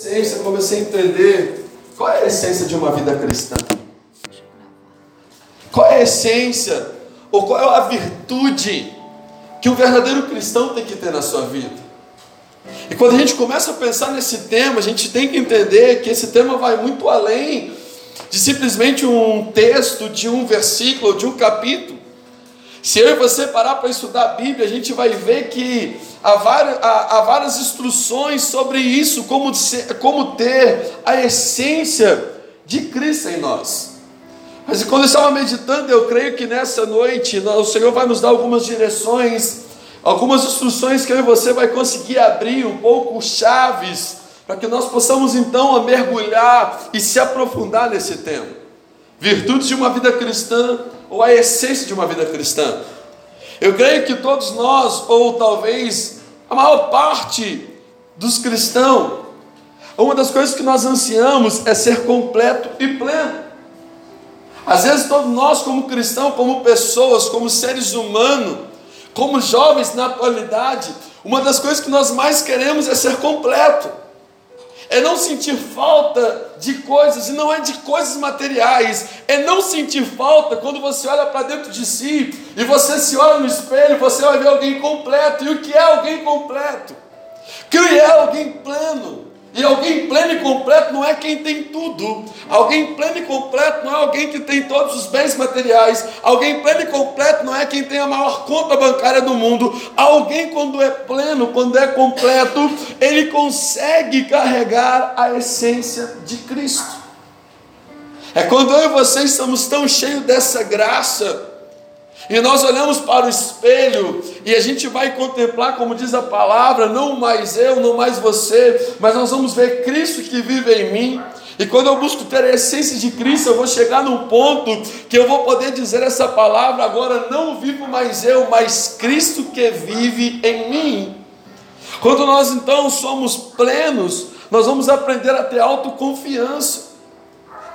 essência, comecei a entender qual é a essência de uma vida cristã. Qual é a essência, ou qual é a virtude que o verdadeiro cristão tem que ter na sua vida? E quando a gente começa a pensar nesse tema, a gente tem que entender que esse tema vai muito além de simplesmente um texto, de um versículo, de um capítulo. Se eu e você parar para estudar a Bíblia, a gente vai ver que há várias, há, há várias instruções sobre isso, como, ser, como ter a essência de Cristo em nós. Mas quando eu estava meditando, eu creio que nessa noite o Senhor vai nos dar algumas direções, algumas instruções que eu e você vai conseguir abrir um pouco chaves, para que nós possamos então mergulhar e se aprofundar nesse tema. Virtudes de uma vida cristã ou a essência de uma vida cristã. Eu creio que todos nós, ou talvez a maior parte dos cristãos, uma das coisas que nós ansiamos é ser completo e pleno. Às vezes, todos nós, como cristãos, como pessoas, como seres humanos, como jovens na atualidade, uma das coisas que nós mais queremos é ser completo é não sentir falta de coisas, e não é de coisas materiais, é não sentir falta quando você olha para dentro de si e você se olha no espelho, você vai ver alguém completo. E o que é alguém completo? Que é alguém pleno. E alguém pleno e completo não é quem tem tudo. Alguém pleno e completo não é alguém que tem todos os bens materiais. Alguém pleno e completo não é quem tem a maior conta bancária do mundo. Alguém, quando é pleno, quando é completo, ele consegue carregar a essência de Cristo. É quando eu e você estamos tão cheios dessa graça e nós olhamos para o espelho e a gente vai contemplar, como diz a palavra, não mais eu, não mais você, mas nós vamos ver Cristo que vive em mim. E quando eu busco ter a essência de Cristo, eu vou chegar num ponto que eu vou poder dizer essa palavra agora: não vivo mais eu, mas Cristo que vive em mim. Quando nós então somos plenos, nós vamos aprender a ter autoconfiança.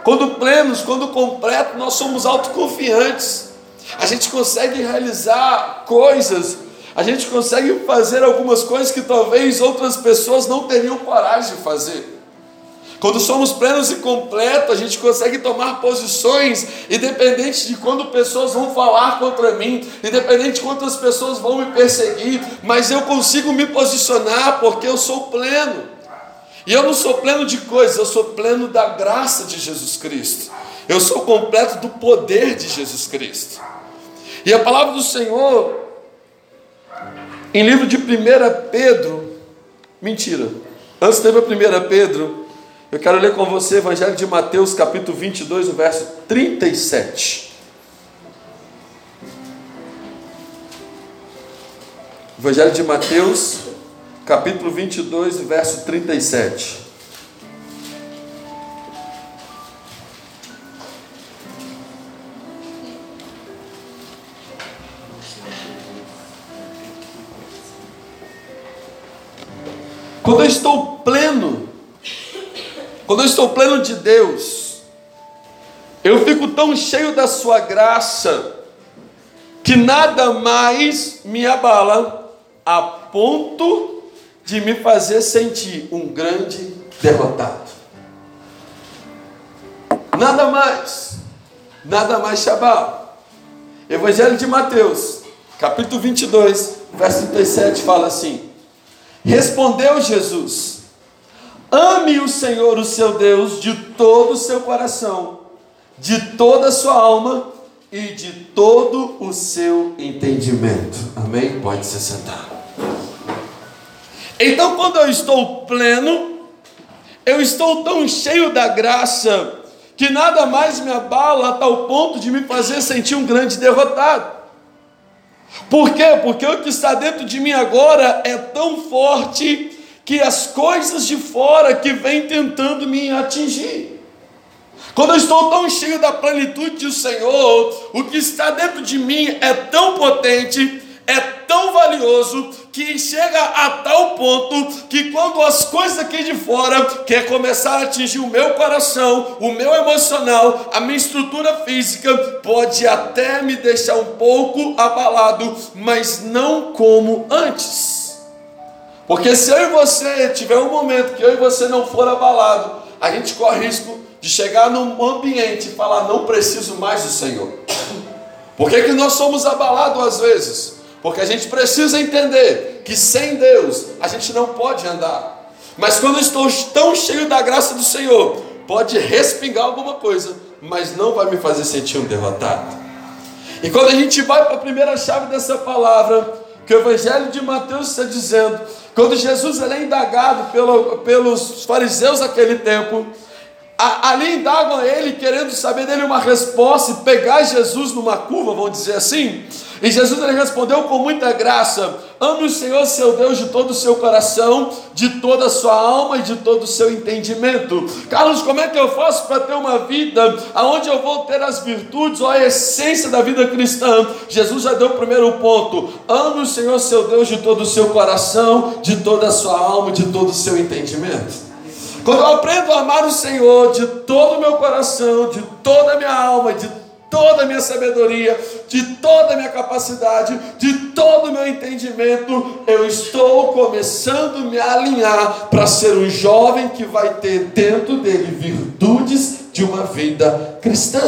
Quando plenos, quando completos, nós somos autoconfiantes a gente consegue realizar coisas, a gente consegue fazer algumas coisas que talvez outras pessoas não teriam coragem de fazer. Quando somos plenos e completos, a gente consegue tomar posições, independente de quando pessoas vão falar contra mim, independente de quantas pessoas vão me perseguir, mas eu consigo me posicionar porque eu sou pleno. E eu não sou pleno de coisas, eu sou pleno da graça de Jesus Cristo. Eu sou completo do poder de Jesus Cristo. E a palavra do Senhor, em livro de 1 Pedro, mentira, antes teve a 1 Pedro, eu quero ler com você Evangelho de Mateus, capítulo 22, o verso 37. Evangelho de Mateus, capítulo 22, verso 37. Quando eu estou pleno, quando eu estou pleno de Deus, eu fico tão cheio da Sua graça, que nada mais me abala a ponto de me fazer sentir um grande derrotado. Nada mais, nada mais te abala. Evangelho de Mateus, capítulo 22, verso 37 fala assim: Respondeu Jesus: Ame o Senhor, o seu Deus, de todo o seu coração, de toda a sua alma e de todo o seu entendimento. Amém? Pode se sentar. Então, quando eu estou pleno, eu estou tão cheio da graça que nada mais me abala a tal ponto de me fazer sentir um grande derrotado. Por quê? Porque o que está dentro de mim agora é tão forte que as coisas de fora que vêm tentando me atingir. Quando eu estou tão cheio da plenitude do Senhor, o que está dentro de mim é tão potente, é tão valioso, que chega a tal ponto que quando as coisas aqui de fora quer começar a atingir o meu coração, o meu emocional, a minha estrutura física, pode até me deixar um pouco abalado, mas não como antes. Porque se eu e você tiver um momento que eu e você não for abalado, a gente corre risco de chegar num ambiente e falar: não preciso mais do Senhor. Por que, que nós somos abalados às vezes? Porque a gente precisa entender que sem Deus a gente não pode andar. Mas quando estou tão cheio da graça do Senhor, pode respingar alguma coisa, mas não vai me fazer sentir um derrotado. E quando a gente vai para a primeira chave dessa palavra, que o Evangelho de Mateus está dizendo, quando Jesus é indagado pelo, pelos fariseus daquele tempo, ali indagam ele, querendo saber dele uma resposta e pegar Jesus numa curva, vamos dizer assim. E Jesus ele respondeu com muita graça: Ame o Senhor seu Deus de todo o seu coração, de toda a sua alma e de todo o seu entendimento. Carlos, como é que eu faço para ter uma vida aonde eu vou ter as virtudes ou a essência da vida cristã? Jesus já deu o primeiro ponto: Ame o Senhor seu Deus de todo o seu coração, de toda a sua alma e de todo o seu entendimento. Quando eu aprendo a amar o Senhor de todo o meu coração, de toda a minha alma, de toda a minha sabedoria, de toda a minha capacidade, de todo o meu entendimento, eu estou começando a me alinhar para ser um jovem que vai ter dentro dele virtudes de uma vida cristã.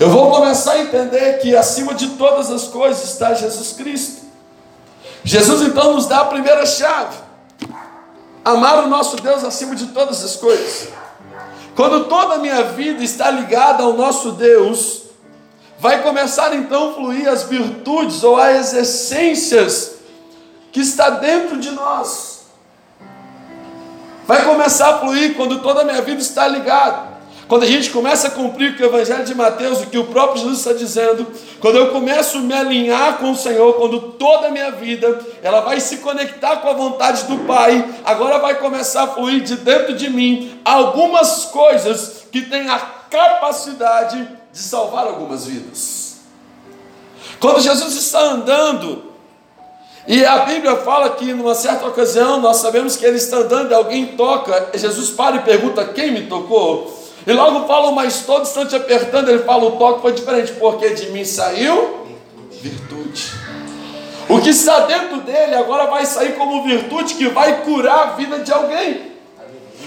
Eu vou começar a entender que acima de todas as coisas está Jesus Cristo. Jesus então nos dá a primeira chave. Amar o nosso Deus acima de todas as coisas. Quando toda a minha vida está ligada ao nosso Deus, vai começar então a fluir as virtudes ou as essências que está dentro de nós. Vai começar a fluir quando toda a minha vida está ligada. Quando a gente começa a cumprir que o Evangelho de Mateus, o que o próprio Jesus está dizendo, quando eu começo a me alinhar com o Senhor, quando toda a minha vida ela vai se conectar com a vontade do Pai, agora vai começar a fluir de dentro de mim algumas coisas que têm a capacidade de salvar algumas vidas. Quando Jesus está andando, e a Bíblia fala que numa certa ocasião nós sabemos que ele está andando e alguém toca, Jesus para e pergunta: Quem me tocou? E logo fala, mas todo instante apertando, ele fala: o toque foi diferente, porque de mim saiu virtude. O que está dentro dele agora vai sair como virtude que vai curar a vida de alguém.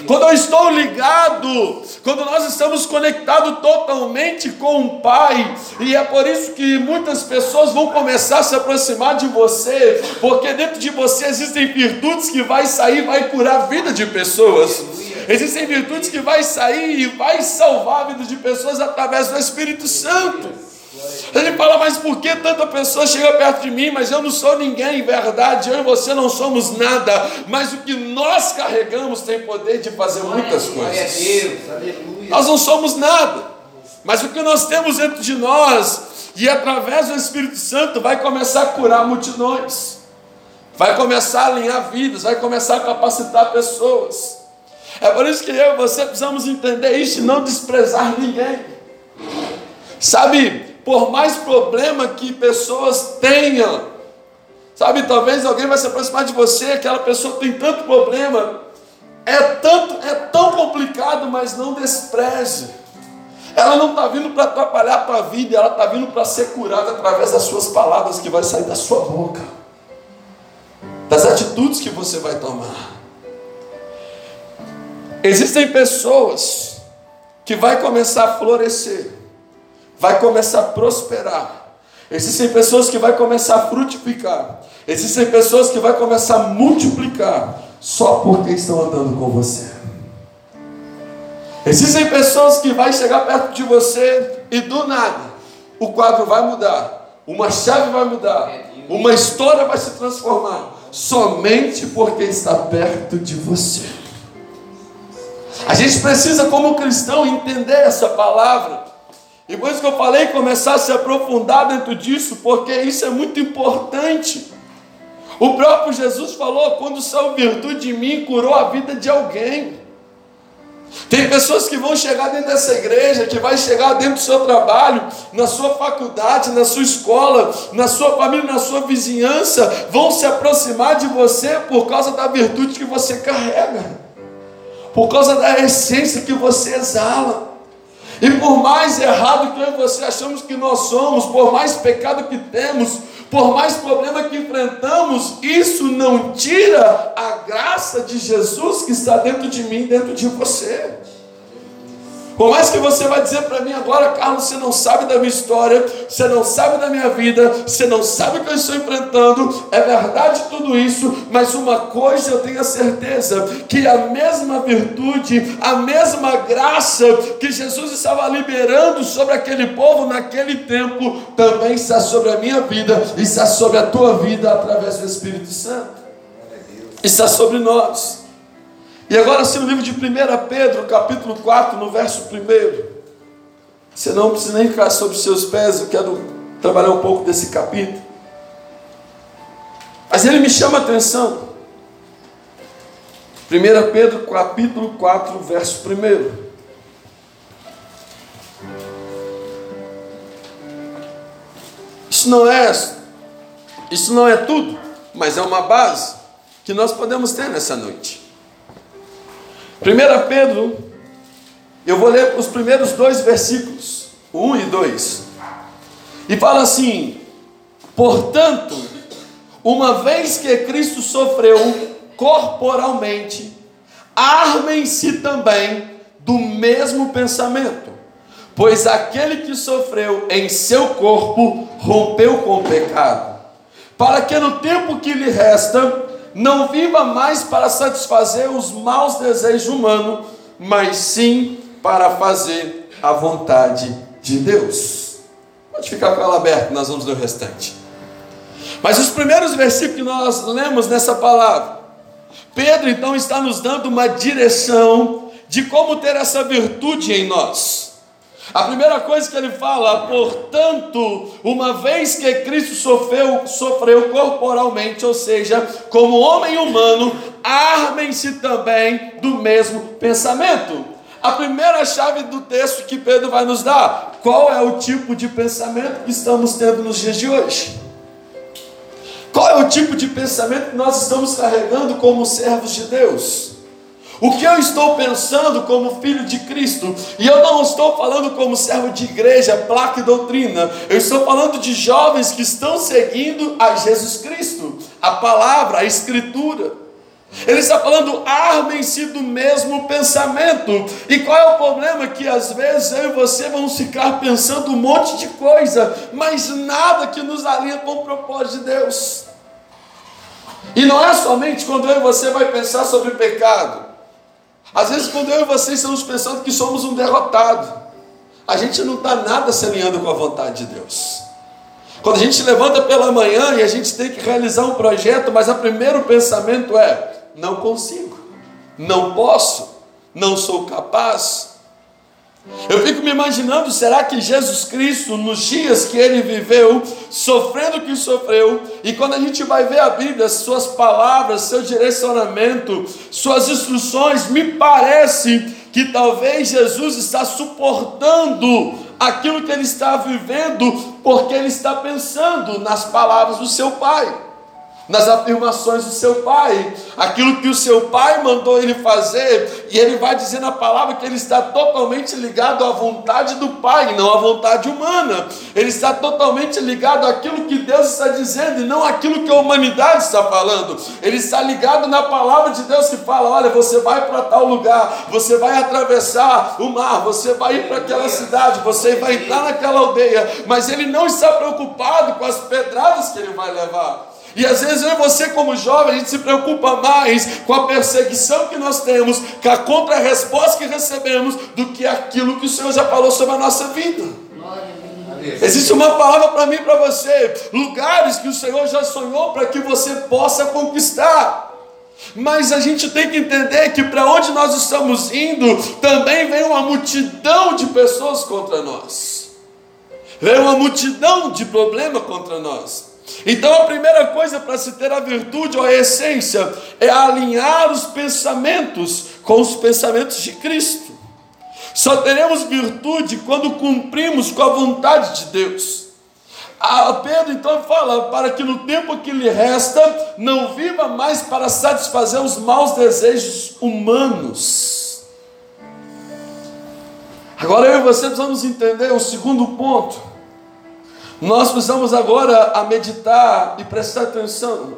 Quando eu estou ligado, quando nós estamos conectados totalmente com o Pai, e é por isso que muitas pessoas vão começar a se aproximar de você, porque dentro de você existem virtudes que vai sair, vai curar a vida de pessoas. Existem virtudes que vai sair e vai salvar a vida de pessoas através do Espírito Santo. Ele fala, mas por que tanta pessoa chega perto de mim, mas eu não sou ninguém, em verdade, eu e você não somos nada, mas o que nós carregamos tem poder de fazer muitas coisas. Nós não somos nada, mas o que nós temos dentro de nós, e através do Espírito Santo, vai começar a curar multidões, vai começar a alinhar vidas, vai começar a capacitar pessoas. É por isso que eu e você precisamos entender isso e não desprezar ninguém. Sabe, por mais problema que pessoas tenham, sabe, talvez alguém vai se aproximar de você, aquela pessoa tem tanto problema, é tanto, é tão complicado, mas não despreze. Ela não está vindo para atrapalhar a tua vida, ela está vindo para ser curada através das suas palavras que vai sair da sua boca, das atitudes que você vai tomar. Existem pessoas que vai começar a florescer, vai começar a prosperar. Existem pessoas que vai começar a frutificar. Existem pessoas que vai começar a multiplicar só porque estão andando com você. Existem pessoas que vai chegar perto de você e do nada o quadro vai mudar, uma chave vai mudar, uma história vai se transformar somente porque está perto de você. A gente precisa, como cristão, entender essa palavra. Por isso que eu falei, começar a se aprofundar dentro disso, porque isso é muito importante. O próprio Jesus falou: quando saiu virtude de mim, curou a vida de alguém. Tem pessoas que vão chegar dentro dessa igreja, que vai chegar dentro do seu trabalho, na sua faculdade, na sua escola, na sua família, na sua vizinhança, vão se aproximar de você por causa da virtude que você carrega por causa da essência que você exala. E por mais errado que eu e você achamos que nós somos, por mais pecado que temos, por mais problema que enfrentamos, isso não tira a graça de Jesus que está dentro de mim, dentro de você. Por mais que você vai dizer para mim agora, Carlos, você não sabe da minha história, você não sabe da minha vida, você não sabe o que eu estou enfrentando, é verdade tudo isso, mas uma coisa eu tenho a certeza: que a mesma virtude, a mesma graça que Jesus estava liberando sobre aquele povo naquele tempo, também está sobre a minha vida, está sobre a tua vida através do Espírito Santo, está sobre nós. E agora, se no livro de 1 Pedro, capítulo 4, no verso 1, você não precisa nem ficar sobre os seus pés, eu quero trabalhar um pouco desse capítulo. Mas ele me chama a atenção. 1 Pedro, capítulo 4, verso 1. Isso não é isso não é tudo, mas é uma base que nós podemos ter nessa noite. 1 Pedro, eu vou ler os primeiros dois versículos, 1 e 2. E fala assim: Portanto, uma vez que Cristo sofreu corporalmente, armem-se também do mesmo pensamento, pois aquele que sofreu em seu corpo rompeu com o pecado, para que no tempo que lhe resta, não viva mais para satisfazer os maus desejos humanos, mas sim para fazer a vontade de Deus. Pode ficar com ela aberta, nós vamos ler o restante. Mas os primeiros versículos que nós lemos nessa palavra, Pedro então está nos dando uma direção de como ter essa virtude em nós. A primeira coisa que ele fala, portanto, uma vez que Cristo sofreu, sofreu corporalmente, ou seja, como homem humano, armem-se também do mesmo pensamento. A primeira chave do texto que Pedro vai nos dar, qual é o tipo de pensamento que estamos tendo nos dias de hoje? Qual é o tipo de pensamento que nós estamos carregando como servos de Deus? O que eu estou pensando como filho de Cristo, e eu não estou falando como servo de igreja, placa e doutrina, eu estou falando de jovens que estão seguindo a Jesus Cristo, a palavra, a Escritura. Ele está falando, armem-se do mesmo pensamento. E qual é o problema? Que às vezes eu e você vamos ficar pensando um monte de coisa, mas nada que nos alinha com o propósito de Deus. E não é somente quando eu e você vai pensar sobre pecado. Às vezes, quando eu e você estamos pensando que somos um derrotado, a gente não está nada se alinhando com a vontade de Deus. Quando a gente levanta pela manhã e a gente tem que realizar um projeto, mas o primeiro pensamento é: não consigo, não posso, não sou capaz, eu fico me imaginando, será que Jesus Cristo, nos dias que ele viveu, sofrendo o que sofreu, e quando a gente vai ver a Bíblia, suas palavras, seu direcionamento, suas instruções, me parece que talvez Jesus está suportando aquilo que ele está vivendo, porque ele está pensando nas palavras do seu Pai nas afirmações do seu pai, aquilo que o seu pai mandou ele fazer, e ele vai dizer na palavra que ele está totalmente ligado à vontade do pai, não à vontade humana. Ele está totalmente ligado àquilo que Deus está dizendo e não àquilo que a humanidade está falando. Ele está ligado na palavra de Deus que fala: olha, você vai para tal lugar, você vai atravessar o mar, você vai ir para aquela cidade, você vai entrar naquela aldeia, mas ele não está preocupado com as pedradas que ele vai levar. E às vezes eu e você, como jovem, a gente se preocupa mais com a perseguição que nós temos, com a contra-resposta que recebemos, do que aquilo que o Senhor já falou sobre a nossa vida. Existe uma palavra para mim e para você: lugares que o Senhor já sonhou para que você possa conquistar. Mas a gente tem que entender que para onde nós estamos indo, também vem uma multidão de pessoas contra nós, vem uma multidão de problemas contra nós. Então a primeira coisa para se ter a virtude ou a essência é alinhar os pensamentos com os pensamentos de Cristo. Só teremos virtude quando cumprimos com a vontade de Deus. A Pedro então fala para que no tempo que lhe resta não viva mais para satisfazer os maus desejos humanos. Agora eu e você precisamos entender o segundo ponto Nós precisamos agora a meditar e prestar atenção.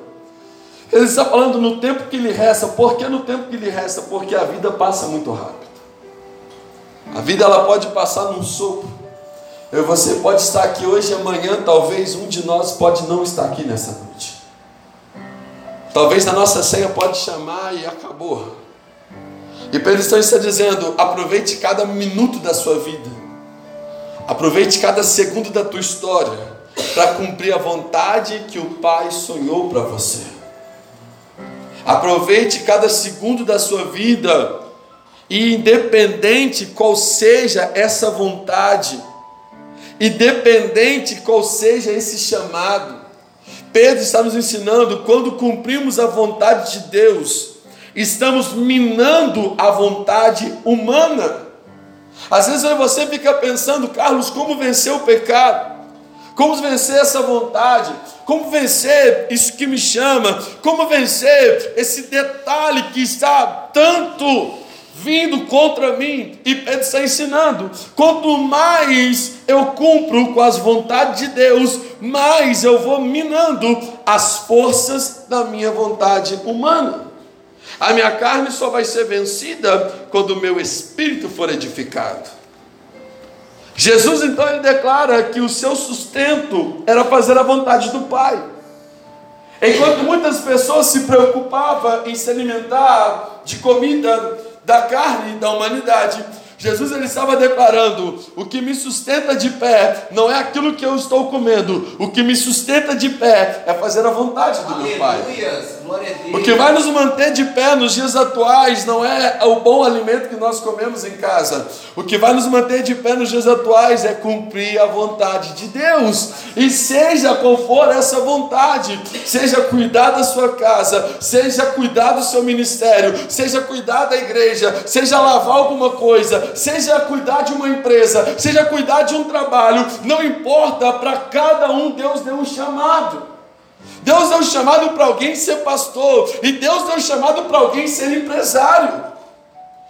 Ele está falando no tempo que lhe resta. Por que no tempo que lhe resta? Porque a vida passa muito rápido. A vida ela pode passar num sopro. Eu, você pode estar aqui hoje e amanhã, talvez um de nós pode não estar aqui nessa noite. Talvez a nossa ceia pode chamar e acabou. E Pedro está dizendo: aproveite cada minuto da sua vida, aproveite cada segundo da tua história, para cumprir a vontade que o Pai sonhou para você. Aproveite cada segundo da sua vida, e independente qual seja essa vontade, independente qual seja esse chamado, Pedro está nos ensinando quando cumprimos a vontade de Deus, estamos minando a vontade humana. Às vezes você fica pensando, Carlos, como vencer o pecado? Como vencer essa vontade? Como vencer isso que me chama? Como vencer esse detalhe que está tanto vindo contra mim? E Pedro está ensinando: quanto mais eu cumpro com as vontades de Deus, mais eu vou minando as forças da minha vontade humana. A minha carne só vai ser vencida quando o meu espírito for edificado. Jesus então ele declara que o seu sustento era fazer a vontade do Pai. Enquanto muitas pessoas se preocupavam em se alimentar de comida da carne da humanidade, Jesus ele estava declarando: o que me sustenta de pé não é aquilo que eu estou comendo, o que me sustenta de pé é fazer a vontade do meu Pai. O que vai nos manter de pé nos dias atuais não é o bom alimento que nós comemos em casa. O que vai nos manter de pé nos dias atuais é cumprir a vontade de Deus. E seja qual for essa vontade, seja cuidar da sua casa, seja cuidar do seu ministério, seja cuidar da igreja, seja lavar alguma coisa, seja cuidar de uma empresa, seja cuidar de um trabalho, não importa, para cada um Deus deu um chamado. Deus deu chamado para alguém ser pastor, e Deus deu chamado para alguém ser empresário.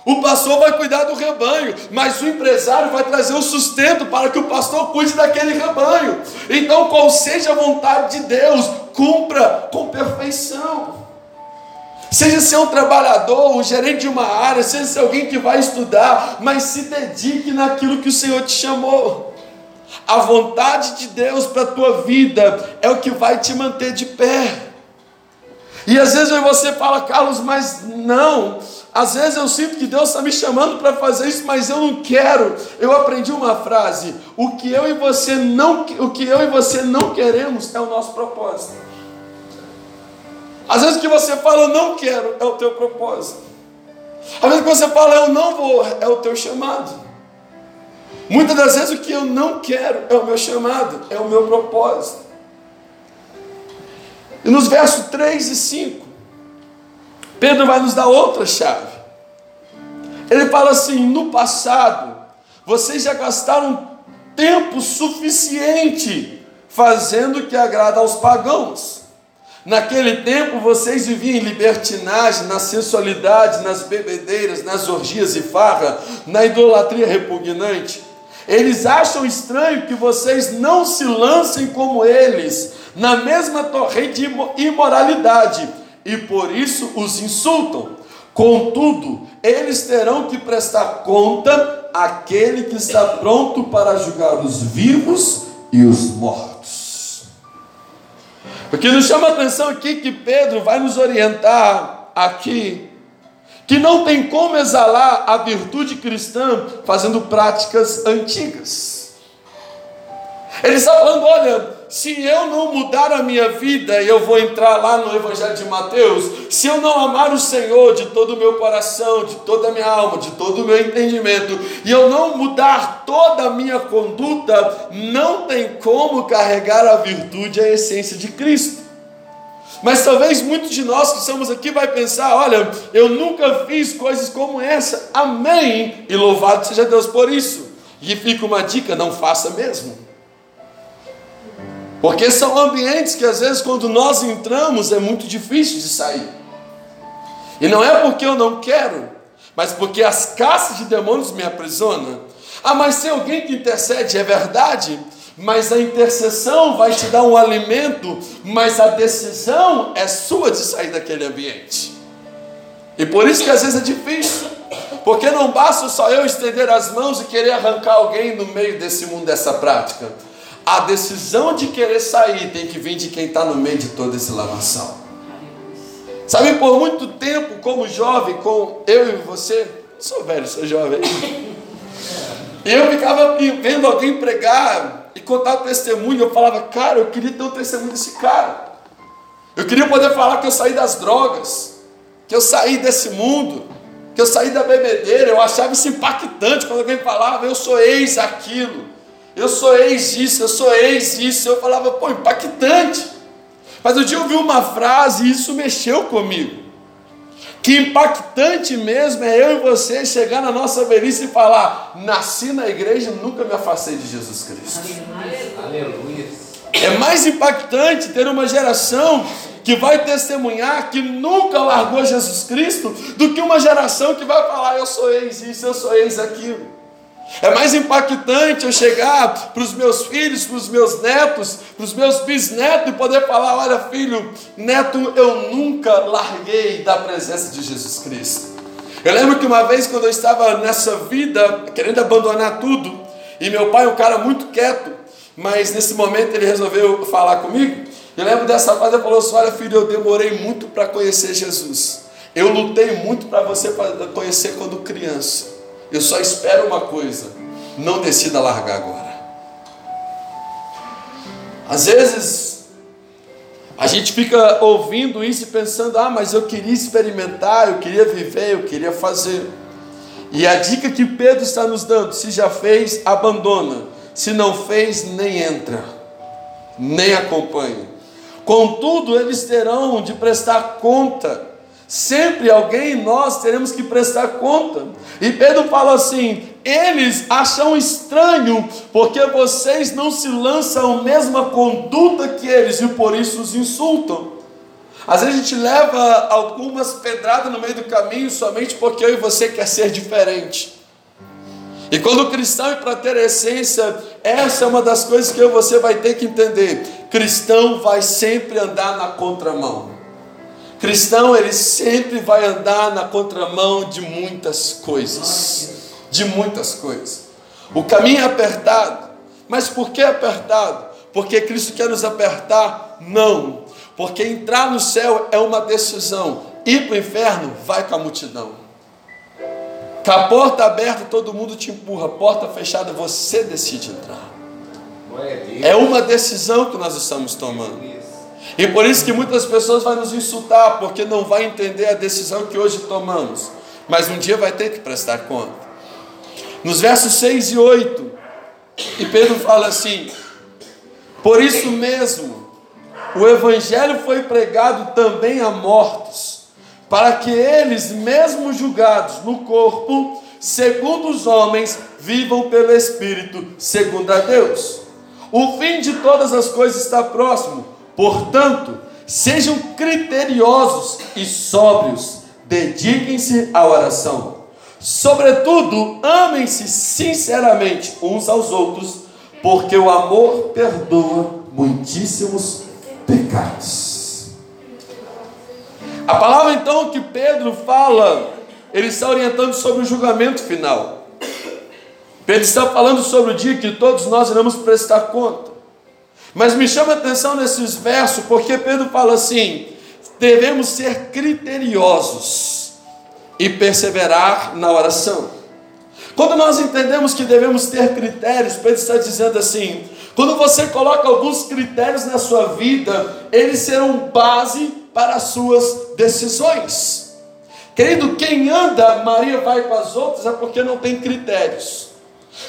O pastor vai cuidar do rebanho, mas o empresário vai trazer o sustento para que o pastor cuide daquele rebanho. Então, qual seja a vontade de Deus, cumpra com perfeição. Seja ser um trabalhador, um gerente de uma área, seja ser alguém que vai estudar, mas se dedique naquilo que o Senhor te chamou. A vontade de Deus para a tua vida é o que vai te manter de pé. E às vezes você fala, Carlos, mas não. Às vezes eu sinto que Deus está me chamando para fazer isso, mas eu não quero. Eu aprendi uma frase: o que eu e você não, o que eu e você não queremos é o nosso propósito. Às vezes que você fala, eu não quero, é o teu propósito. Às vezes que você fala, eu não vou, é o teu chamado. Muitas das vezes o que eu não quero é o meu chamado, é o meu propósito. E nos versos 3 e 5, Pedro vai nos dar outra chave. Ele fala assim: no passado, vocês já gastaram tempo suficiente fazendo o que agrada aos pagãos. Naquele tempo vocês viviam em libertinagem, na sensualidade, nas bebedeiras, nas orgias e farra, na idolatria repugnante. Eles acham estranho que vocês não se lancem como eles, na mesma torrente de imoralidade, e por isso os insultam. Contudo, eles terão que prestar conta àquele que está pronto para julgar os vivos e os mortos. O que nos chama a atenção aqui que Pedro vai nos orientar aqui que não tem como exalar a virtude cristã fazendo práticas antigas. Ele está falando: olha, se eu não mudar a minha vida, e eu vou entrar lá no Evangelho de Mateus, se eu não amar o Senhor de todo o meu coração, de toda a minha alma, de todo o meu entendimento, e eu não mudar toda a minha conduta, não tem como carregar a virtude, a essência de Cristo. Mas talvez muitos de nós que estamos aqui vai pensar, olha, eu nunca fiz coisas como essa. Amém. E louvado seja Deus por isso. E fica uma dica, não faça mesmo. Porque são ambientes que às vezes quando nós entramos é muito difícil de sair. E não é porque eu não quero, mas porque as caças de demônios me aprisionam. Ah, mas tem alguém que intercede, é verdade? mas a intercessão vai te dar um alimento, mas a decisão é sua de sair daquele ambiente. E por isso que às vezes é difícil, porque não basta só eu estender as mãos e querer arrancar alguém no meio desse mundo, dessa prática. A decisão de querer sair tem que vir de quem está no meio de toda esse lamaçal. Sabe, por muito tempo, como jovem, com eu e você, sou velho, sou jovem. Eu ficava vendo alguém pregar e contar testemunho. Eu falava, cara, eu queria ter o um testemunho desse cara. Eu queria poder falar que eu saí das drogas, que eu saí desse mundo, que eu saí da bebedeira. Eu achava isso impactante quando alguém falava, eu sou ex aquilo, eu sou ex isso, eu sou ex isso. Eu falava, pô, impactante. Mas um dia eu ouvi uma frase e isso mexeu comigo. Que impactante mesmo é eu e você chegar na nossa velhice e falar: nasci na igreja e nunca me afastei de Jesus Cristo. Aleluia. É mais impactante ter uma geração que vai testemunhar que nunca largou Jesus Cristo do que uma geração que vai falar: eu sou ex isso, eu sou ex aquilo. É mais impactante eu chegar para os meus filhos, para os meus netos, para os meus bisnetos e poder falar: olha, filho, neto, eu nunca larguei da presença de Jesus Cristo. Eu lembro que uma vez, quando eu estava nessa vida, querendo abandonar tudo, e meu pai, é um cara muito quieto, mas nesse momento ele resolveu falar comigo. Eu lembro dessa frase, ele falou assim: Olha, filho, eu demorei muito para conhecer Jesus. Eu lutei muito para você conhecer quando criança. Eu só espero uma coisa: não decida largar agora. Às vezes, a gente fica ouvindo isso e pensando: ah, mas eu queria experimentar, eu queria viver, eu queria fazer. E a dica que Pedro está nos dando: se já fez, abandona. Se não fez, nem entra, nem acompanha. Contudo, eles terão de prestar conta Sempre alguém nós teremos que prestar conta. E Pedro fala assim: eles acham estranho, porque vocês não se lançam a mesma conduta que eles e por isso os insultam. Às vezes a gente leva algumas pedradas no meio do caminho somente porque eu e você quer ser diferente. E quando o cristão, e para ter essência, essa é uma das coisas que eu e você vai ter que entender: cristão vai sempre andar na contramão. Cristão, ele sempre vai andar na contramão de muitas coisas. De muitas coisas. O caminho é apertado. Mas por que apertado? Porque Cristo quer nos apertar? Não. Porque entrar no céu é uma decisão. Ir para o inferno, vai com a multidão. Com a porta aberta, todo mundo te empurra. Porta fechada, você decide entrar. É uma decisão que nós estamos tomando. E por isso que muitas pessoas vão nos insultar, porque não vai entender a decisão que hoje tomamos. Mas um dia vai ter que prestar conta. Nos versos 6 e 8, e Pedro fala assim: Por isso mesmo, o Evangelho foi pregado também a mortos, para que eles, mesmo julgados no corpo, segundo os homens, vivam pelo Espírito, segundo a Deus. O fim de todas as coisas está próximo. Portanto, sejam criteriosos e sóbrios, dediquem-se à oração. Sobretudo, amem-se sinceramente uns aos outros, porque o amor perdoa muitíssimos pecados. A palavra então que Pedro fala, ele está orientando sobre o julgamento final. Pedro está falando sobre o dia que todos nós iremos prestar conta. Mas me chama a atenção nesses versos, porque Pedro fala assim: devemos ser criteriosos e perseverar na oração. Quando nós entendemos que devemos ter critérios, Pedro está dizendo assim: quando você coloca alguns critérios na sua vida, eles serão base para as suas decisões. Querido, quem anda, Maria vai com as outras, é porque não tem critérios.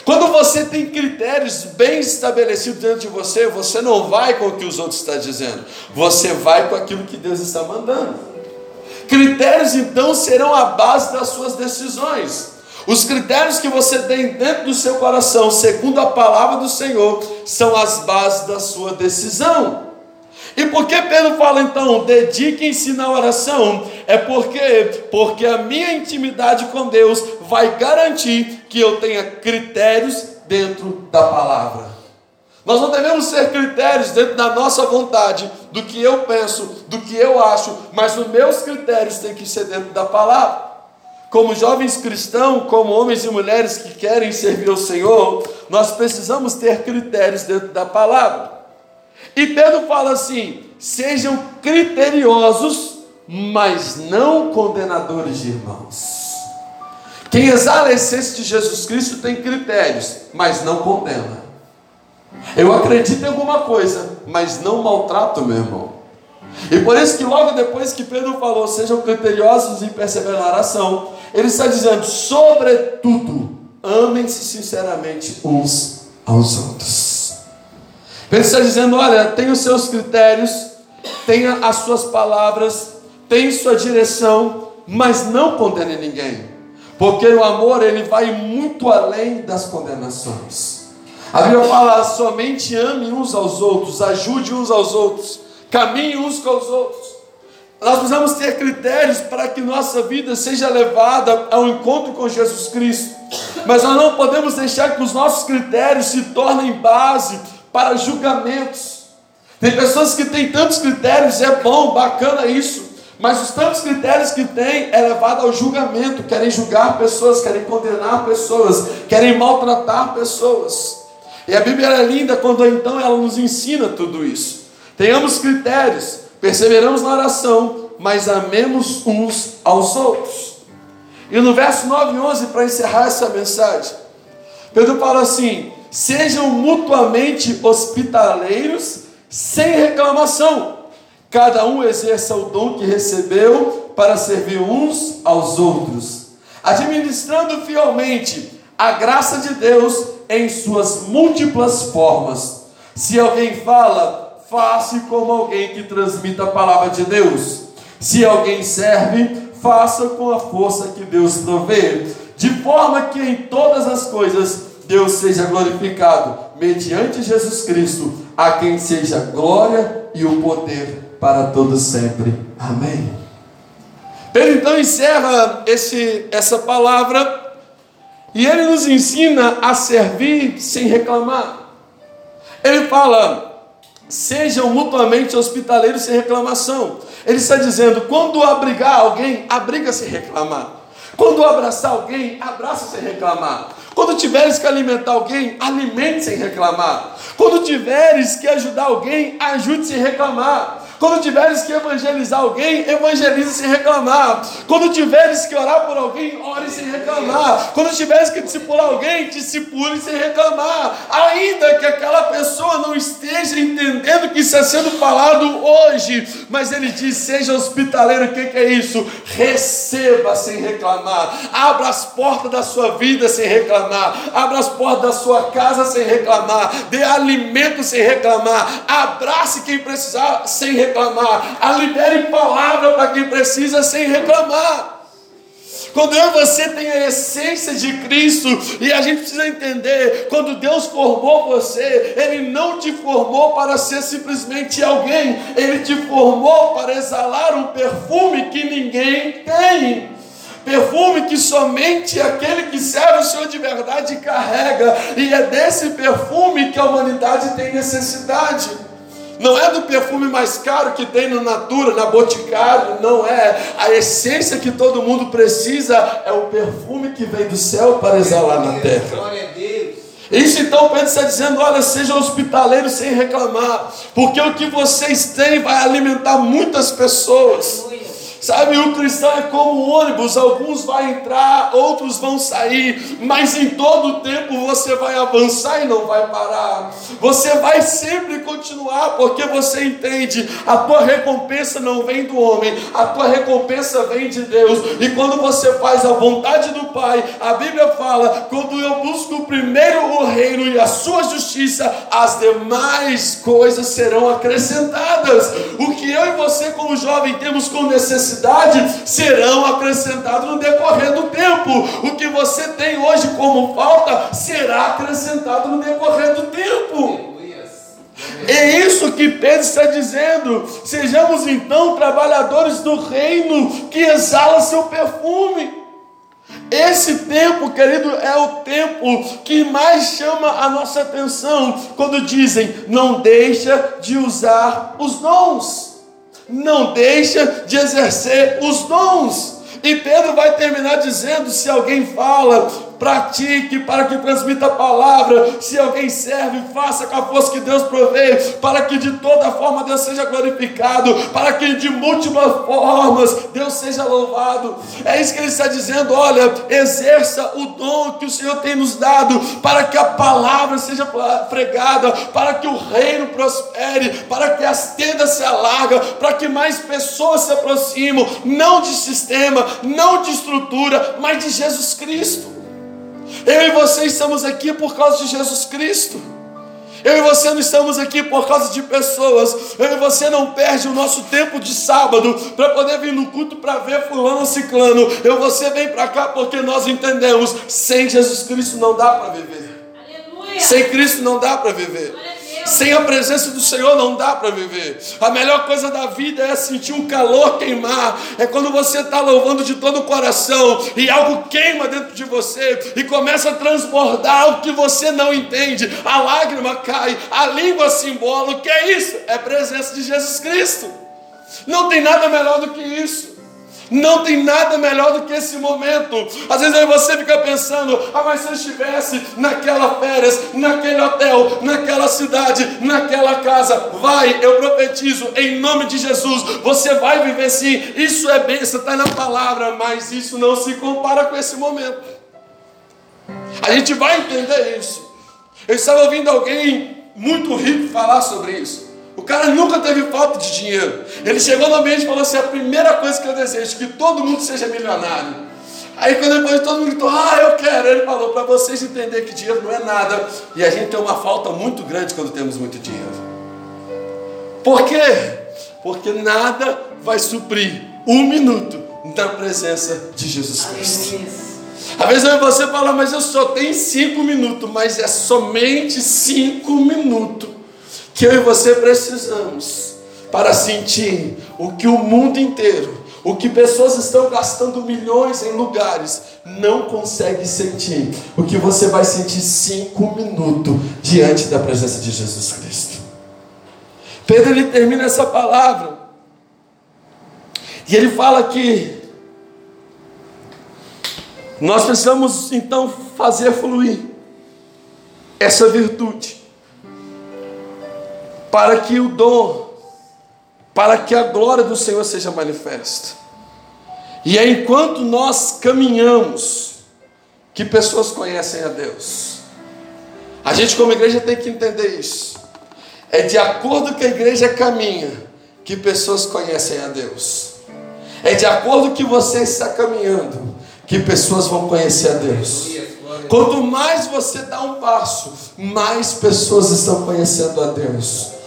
Quando você tem critérios bem estabelecidos dentro de você, você não vai com o que os outros estão dizendo, você vai com aquilo que Deus está mandando. Critérios então serão a base das suas decisões. Os critérios que você tem dentro do seu coração, segundo a palavra do Senhor, são as bases da sua decisão. E por que Pedro fala então, dediquem-se na oração? É porque porque a minha intimidade com Deus vai garantir que eu tenha critérios dentro da palavra. Nós não devemos ser critérios dentro da nossa vontade, do que eu penso, do que eu acho, mas os meus critérios têm que ser dentro da palavra. Como jovens cristãos, como homens e mulheres que querem servir ao Senhor, nós precisamos ter critérios dentro da palavra. E Pedro fala assim: sejam criteriosos, mas não condenadores de irmãos. Quem exala a essência de Jesus Cristo tem critérios, mas não condena. Eu acredito em alguma coisa, mas não maltrato meu irmão. E por isso que logo depois que Pedro falou, sejam criteriosos e perseverar na oração, ele está dizendo, sobretudo, amem-se sinceramente uns aos outros. Está dizendo, olha, tem os seus critérios, tenha as suas palavras, tem sua direção, mas não condene ninguém. Porque o amor, ele vai muito além das condenações. A Bíblia fala: somente ame uns aos outros, ajude uns aos outros, caminhe uns com os outros. Nós precisamos ter critérios para que nossa vida seja levada ao encontro com Jesus Cristo. Mas nós não podemos deixar que os nossos critérios se tornem base para julgamentos. Tem pessoas que têm tantos critérios, é bom, bacana isso, mas os tantos critérios que têm é levado ao julgamento, querem julgar pessoas, querem condenar pessoas, querem maltratar pessoas. E a Bíblia é linda quando então ela nos ensina tudo isso. Tenhamos critérios, perseveramos na oração, mas amemos uns aos outros. E no verso 9 e 11, para encerrar essa mensagem, Pedro fala assim: sejam mutuamente hospitaleiros, sem reclamação. Cada um exerça o dom que recebeu para servir uns aos outros, administrando fielmente a graça de Deus em suas múltiplas formas. Se alguém fala, faça como alguém que transmita a palavra de Deus. Se alguém serve, faça com a força que Deus provê, de forma que em todas as coisas Deus seja glorificado, mediante Jesus Cristo, a quem seja glória e o poder para todos sempre. Amém. Pedro então encerra esse, essa palavra e ele nos ensina a servir sem reclamar. Ele fala: sejam mutuamente hospitaleiros sem reclamação. Ele está dizendo: quando abrigar alguém, abriga sem reclamar. Quando abraçar alguém, abraça sem reclamar. Quando tiveres que alimentar alguém, alimente sem reclamar. Quando tiveres que ajudar alguém, ajude sem reclamar. Quando tiveres que evangelizar alguém, evangelize sem reclamar. Quando tiveres que orar por alguém, ore sem reclamar. Quando tiveres que discipular alguém, discipule sem reclamar. Ainda que aquela pessoa não esteja entendendo o que está sendo falado hoje, mas ele diz: seja hospitaleiro, o que, que é isso? Receba sem reclamar. Abra as portas da sua vida sem reclamar. Abra as portas da sua casa sem reclamar. Dê alimento sem reclamar. Abrace quem precisar sem reclamar reclamar. A libere palavra para quem precisa sem reclamar. Quando eu e você tem a essência de Cristo, e a gente precisa entender, quando Deus formou você, Ele não te formou para ser simplesmente alguém, Ele te formou para exalar um perfume que ninguém tem. Perfume que somente aquele que serve o Senhor de verdade carrega, e é desse perfume que a humanidade tem necessidade. Não é do perfume mais caro que tem no Natura, na Boticário, não é. A essência que todo mundo precisa é o perfume que vem do céu para exalar na terra. Glória a Deus. Isso então Pedro está dizendo: olha, seja hospitaleiro sem reclamar, porque o que vocês têm vai alimentar muitas pessoas. Sabe, o cristão é como um ônibus, alguns vão entrar, outros vão sair, mas em todo tempo você vai avançar e não vai parar. Você vai sempre continuar, porque você entende, a tua recompensa não vem do homem, a tua recompensa vem de Deus. E quando você faz a vontade do Pai, a Bíblia fala: quando eu busco primeiro o reino e a sua justiça, as demais coisas serão acrescentadas. O que eu e você, como jovem, temos com necessidade necessidade serão acrescentados no decorrer do tempo. O que você tem hoje como falta será acrescentado no decorrer do tempo. É isso que Pedro está dizendo. Sejamos então trabalhadores do reino que exala seu perfume. Esse tempo, querido, é o tempo que mais chama a nossa atenção quando dizem: não deixa de usar os dons, não deixa de exercer os dons. E Pedro vai terminar dizendo: se alguém fala, pratique para que transmita a palavra. Se alguém serve, faça com a força que Deus provê, para que de toda forma Deus seja glorificado, para que de múltiplas formas Deus seja louvado. É isso que ele está dizendo: olha, exerça o dom que o Senhor tem nos dado, para que a palavra seja pregada, para que o reino prospere, para que as tendas se alargam, para que mais pessoas se aproximam, não de sistema, não de estrutura, mas de Jesus Cristo. Eu e você estamos aqui por causa de Jesus Cristo. Eu e você não estamos aqui por causa de pessoas. Eu e você não perde o nosso tempo de sábado para poder vir no culto para ver fulano ciclano. Eu e você vem para cá porque nós entendemos, sem Jesus Cristo não dá para viver. Aleluia. Sem Cristo não dá para viver. Aleluia. Sem a presença do Senhor não dá para viver. A melhor coisa da vida é sentir um calor queimar. É quando você está louvando de todo o coração e algo queima dentro de você e começa a transbordar o que você não entende. A lágrima cai, a língua se embola. O que é isso? É a presença de Jesus Cristo. Não tem nada melhor do que isso. Não tem nada melhor do que esse momento. Às vezes você fica pensando: ah, mas se eu estivesse naquela férias, naquele hotel, naquela cidade, naquela casa, vai, eu profetizo, em nome de Jesus, você vai viver sim. Isso é bênção, está na palavra, mas isso não se compara com esse momento. A gente vai entender isso. Eu estava ouvindo alguém muito rico falar sobre isso. O cara nunca teve falta de dinheiro. Ele chegou no ambiente e falou assim: a primeira coisa que eu desejo é que todo mundo seja milionário. Aí quando depois todo mundo gritou, ah, eu quero, ele falou, para vocês entenderem que dinheiro não é nada. E a gente tem uma falta muito grande quando temos muito dinheiro. Por quê? Porque nada vai suprir um minuto da presença de Jesus Cristo. Às vezes você fala, mas eu só tenho cinco minutos, mas é somente cinco minutos que eu e você precisamos para sentir o que o mundo inteiro, o que pessoas estão gastando milhões em lugares, não consegue sentir. O que você vai sentir cinco minutos diante da presença de Jesus Cristo. Pedro ele termina essa palavra e ele fala que nós precisamos então fazer fluir essa virtude para que o dom, para que a glória do Senhor seja manifesta. E é enquanto nós caminhamos que pessoas conhecem a Deus. A gente, como igreja, tem que entender isso. É de acordo que a igreja caminha que pessoas conhecem a Deus. É de acordo que você está caminhando que pessoas vão conhecer a Deus. Quanto mais você dá um passo, mais pessoas estão conhecendo a Deus.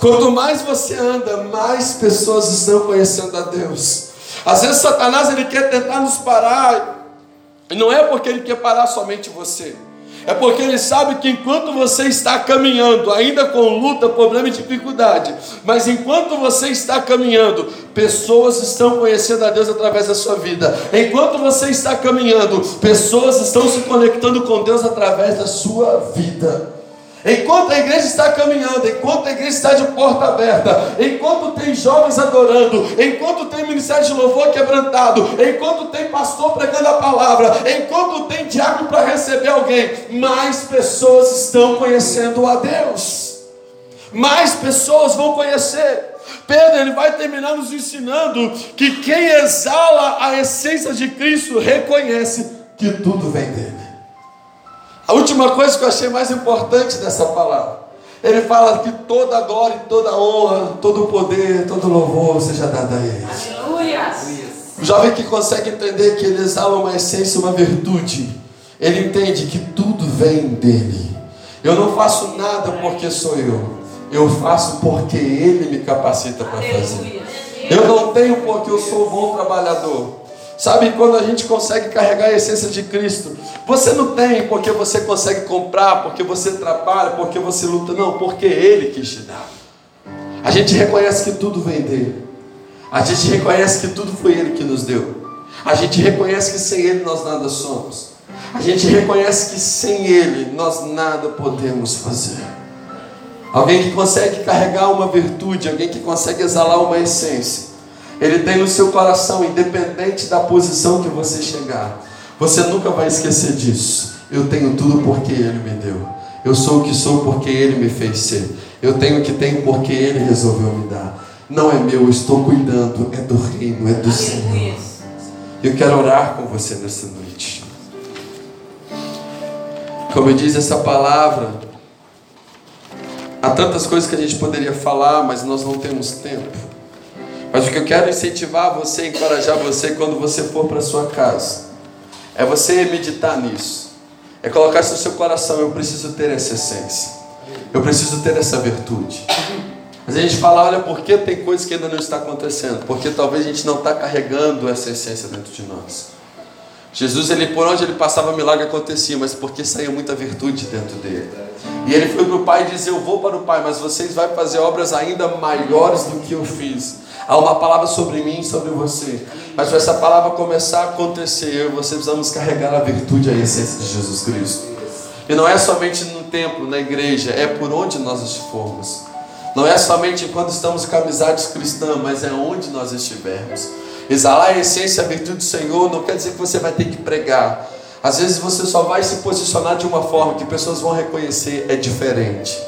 Quanto mais você anda, mais pessoas estão conhecendo a Deus. Às vezes Satanás ele quer tentar nos parar, e não é porque ele quer parar somente você. É porque ele sabe que enquanto você está caminhando, ainda com luta, problema e dificuldade, mas enquanto você está caminhando, pessoas estão conhecendo a Deus através da sua vida. Enquanto você está caminhando, pessoas estão se conectando com Deus através da sua vida. Enquanto a igreja está caminhando, enquanto a igreja está de porta aberta, enquanto tem jovens adorando, enquanto tem ministério de louvor quebrantado, enquanto tem pastor pregando a palavra, enquanto tem diabo para receber alguém, mais pessoas estão conhecendo a Deus. Mais pessoas vão conhecer. Pedro ele vai terminar nos ensinando que quem exala a essência de Cristo reconhece que tudo vem dele. A última coisa que eu achei mais importante dessa palavra, ele fala que toda a glória, toda a honra, todo o poder, todo o louvor seja dado a ele. Aleluia! O jovem que consegue entender que ele exala uma essência, uma virtude, ele entende que tudo vem dele. Eu não faço nada porque sou eu, eu faço porque ele me capacita para fazer. Eu não tenho porque eu sou bom trabalhador. Sabe quando a gente consegue carregar a essência de Cristo? Você não tem porque você consegue comprar, porque você trabalha, porque você luta, não, porque Ele quis te dar. A gente reconhece que tudo vem dele. A gente reconhece que tudo foi Ele que nos deu. A gente reconhece que sem Ele nós nada somos. A gente reconhece que sem Ele nós nada podemos fazer. Alguém que consegue carregar uma virtude, alguém que consegue exalar uma essência. Ele tem no seu coração, independente da posição que você chegar. Você nunca vai esquecer disso. Eu tenho tudo porque Ele me deu. Eu sou o que sou porque Ele me fez ser. Eu tenho o que tenho porque Ele resolveu me dar. Não é meu, eu estou cuidando, é do reino, é do Senhor. Eu quero orar com você nessa noite. Como diz essa palavra, há tantas coisas que a gente poderia falar, mas nós não temos tempo. Mas o que eu quero incentivar você, encorajar você quando você for para sua casa, é você meditar nisso. É colocar isso no seu coração, eu preciso ter essa essência. Eu preciso ter essa virtude. Mas a gente fala, olha, por que tem coisas que ainda não está acontecendo? Porque talvez a gente não está carregando essa essência dentro de nós. Jesus, ele por onde ele passava, milagre acontecia, mas porque saía muita virtude dentro dele. E ele foi para o Pai e disse: Eu vou para o Pai, mas vocês vão fazer obras ainda maiores do que eu fiz. Há uma palavra sobre mim e sobre você. Mas para essa palavra começar a acontecer, eu e você precisamos carregar a virtude, a essência de Jesus Cristo. E não é somente no templo, na igreja, é por onde nós estivermos. Não é somente quando estamos com amizades cristãs, mas é onde nós estivermos. Exalar a essência, a virtude do Senhor, não quer dizer que você vai ter que pregar. Às vezes você só vai se posicionar de uma forma que pessoas vão reconhecer é diferente.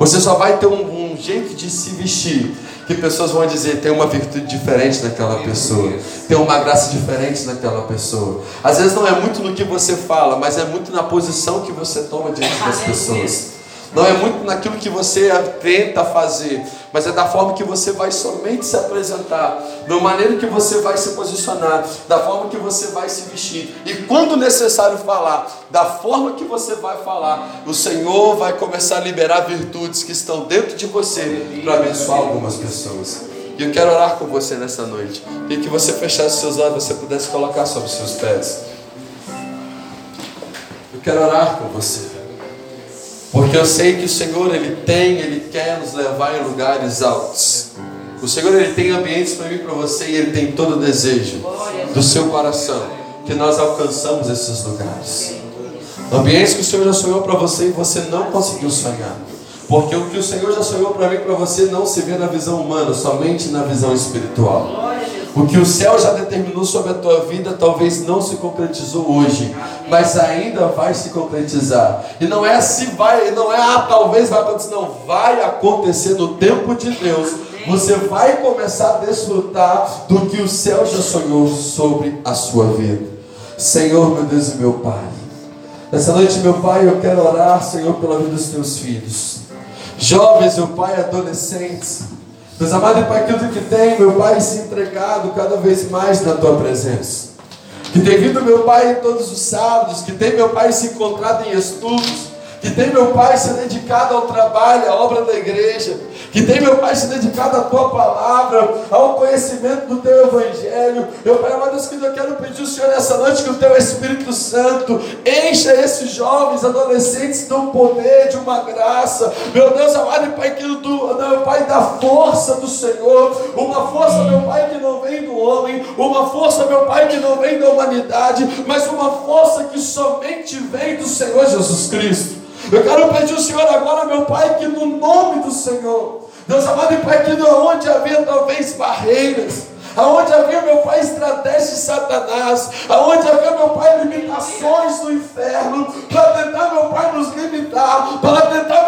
Você só vai ter um, um jeito de se vestir que pessoas vão dizer tem uma virtude diferente naquela pessoa, tem uma graça diferente naquela pessoa. Às vezes não é muito no que você fala, mas é muito na posição que você toma diante das pessoas. Não é muito naquilo que você tenta fazer, mas é da forma que você vai somente se apresentar, da maneira que você vai se posicionar, da forma que você vai se vestir. E quando necessário falar, da forma que você vai falar, o Senhor vai começar a liberar virtudes que estão dentro de você para abençoar algumas pessoas. E eu quero orar com você nessa noite. E que você fechasse seus olhos, você pudesse colocar sobre os seus pés. Eu quero orar com você. Porque eu sei que o Senhor, Ele tem, Ele quer nos levar em lugares altos. O Senhor, Ele tem ambientes para mim para você e Ele tem todo o desejo do seu coração que nós alcançamos esses lugares. Ambientes que o Senhor já sonhou para você e você não conseguiu sonhar. Porque o que o Senhor já sonhou para mim para você não se vê na visão humana, somente na visão espiritual. O que o céu já determinou sobre a tua vida talvez não se concretizou hoje, mas ainda vai se concretizar. E não é se vai, não é ah, talvez vai acontecer, não, vai acontecer no tempo de Deus. Você vai começar a desfrutar do que o céu já sonhou sobre a sua vida. Senhor, meu Deus e meu Pai. Nessa noite, meu Pai, eu quero orar, Senhor, pela vida dos teus filhos. Jovens, meu Pai, adolescentes Deus amado, Pai, aquilo que tem, meu Pai, se entregado cada vez mais na Tua presença. Que tem vindo, meu Pai, todos os sábados, que tem, meu Pai, se encontrado em estudos, que tem, meu Pai, se dedicado ao trabalho, à obra da igreja, que tem, meu Pai, se dedicado à tua palavra, ao conhecimento do teu evangelho. Meu Pai, amado Deus, eu quero pedir ao Senhor nessa noite que o teu Espírito Santo encha esses jovens, adolescentes um poder, de uma graça. Meu Deus, amado Pai, que tu, meu Pai, da força do Senhor, uma força, meu Pai, que não vem do homem, uma força, meu Pai, que não vem da humanidade, mas uma força que somente vem do Senhor Jesus Cristo. Eu quero pedir ao Senhor agora, meu Pai, que no nome do Senhor, Deus amado e Pai, que onde havia talvez barreiras, aonde havia, meu Pai, estratégia de Satanás, aonde havia, meu Pai, limitações do inferno, para tentar, meu Pai, nos limitar, para tentar,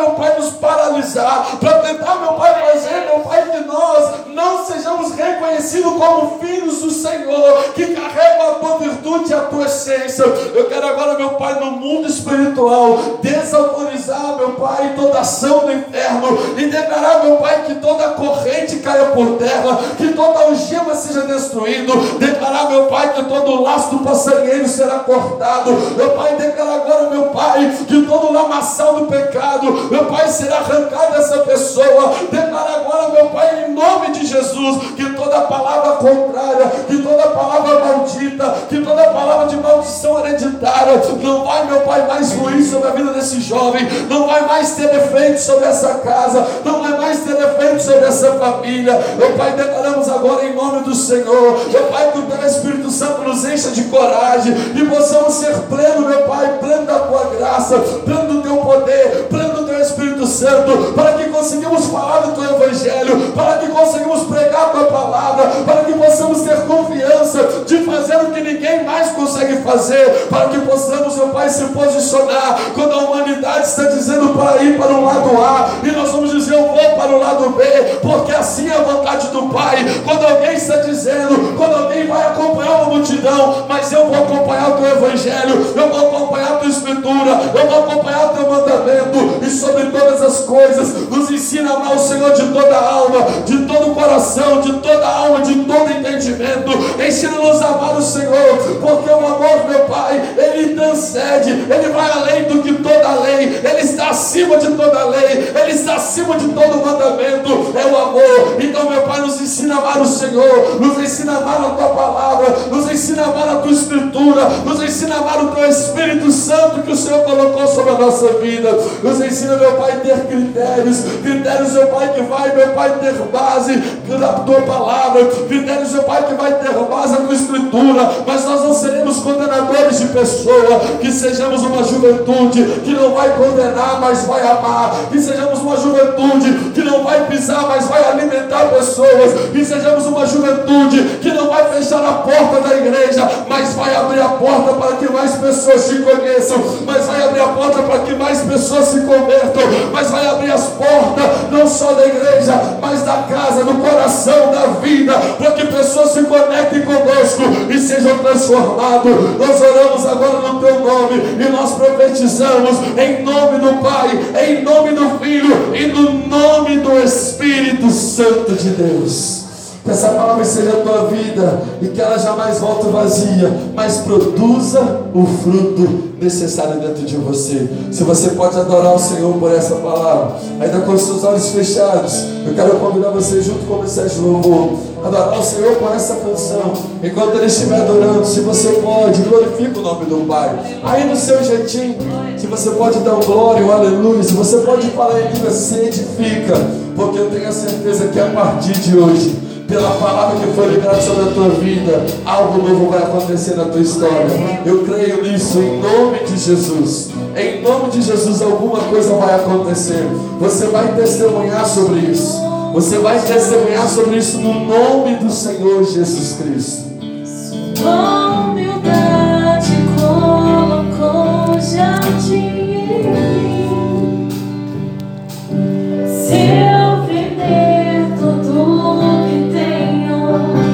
sejamos reconhecidos como filhos do Senhor, que carregam a tua virtude e a tua essência. Eu quero agora, meu Pai, no mundo espiritual, desautorizar, meu Pai, toda ação do inferno e declarar, meu Pai, que toda corrente caia por terra, que toda algema seja destruído. Declarar, meu Pai, que todo laço do passarinheiro será cortado. Meu Pai, declarar agora, meu Pai, que todo lamaçal do pecado, meu Pai, será arrancado dessa pessoa. Declarar agora, meu Pai, em nome de Jesus, que toda palavra contrária, que toda palavra maldita, que toda palavra de maldição hereditária, não vai, meu Pai, mais fluir sobre a vida desse jovem, não vai mais ter efeito sobre essa casa, não vai mais ter efeito sobre essa família. Meu Pai, declaramos agora em nome do Senhor, meu Pai, que o Teu Espírito Santo nos encha de coragem e possamos ser pleno, meu Pai, pleno da Tua graça, pleno do Teu poder, pleno do Teu Espírito Santo, para que conseguimos falar do Teu Evangelho, para que conseguimos pregar a Tua palavra, para que possamos ter confiança de fazer o que ninguém mais consegue fazer, para que possamos, meu Pai, se posicionar quando a humanidade está dizendo para ir para o lado A e nós vamos dizer eu vou para o lado B, porque assim é a vontade do Pai. Quando alguém está dizendo, quando alguém vai acompanhar uma multidão, mas eu vou acompanhar o teu Evangelho, eu vou acompanhar a tua Escritura, eu vou acompanhar o teu mandamento, e sobre todas as coisas, nos ensina a amar o Senhor de toda a alma, de todo o coração, de toda a alma, de todo entendimento. Ensina-nos a amar o Senhor, porque o amor, meu Pai, ele transcende, ele vai além do que toda lei, ele está acima de toda lei, ele está acima de todo mandamento, é o amor. Então, meu Pai, nos ensina a amar o Senhor, nos ensina a amar a tua palavra, nos ensina a amar a tua escritura, nos ensina a amar o teu Espírito Santo que o Senhor colocou sobre a nossa vida. Nos ensina, meu Pai, ter critérios, critérios, meu Pai, que vai, meu Pai, ter base da tua palavra, critérios, meu Pai, que vai ter base na escritura, mas nós não seremos condenadores de pessoa, que sejamos uma juventude que não vai condenar, mas vai amar, que sejamos uma juventude que não vai pisar, mas vai alimentar pessoas, que sejamos uma juventude que não vai fechar a porta da igreja, mas vai abrir a porta para que mais pessoas te conheçam, mas vai abrir a porta para que mais pessoas se convertam, mas vai abrir as portas não só da igreja, mas da casa, do coração, da vida, para que pessoas se conectem conosco e sejam transformados. Nós oramos agora no teu nome e nós profetizamos em nome do Pai, em nome do Filho e no nome do Espírito Santo de Deus. Que essa palavra seja a tua vida e que ela jamais volte vazia, mas produza o fruto necessário dentro de você. Se você pode adorar o Senhor por essa palavra, ainda com os seus olhos fechados, eu quero convidar você, junto com o Sérgio Louvor, adorar o Senhor com essa canção. Enquanto ele estiver adorando, se você pode, glorifique o nome do Pai. Aí no seu jeitinho, se você pode dar um glória, um aleluia, se você pode falar em língua, se edifica, porque eu tenho a certeza que a partir de hoje, pela palavra que foi liberada sobre a tua vida, algo novo vai acontecer na tua história. Eu creio nisso em nome de Jesus. Em nome de Jesus, alguma coisa vai acontecer. Você vai testemunhar sobre isso. Você vai testemunhar sobre isso no nome do Senhor Jesus Cristo.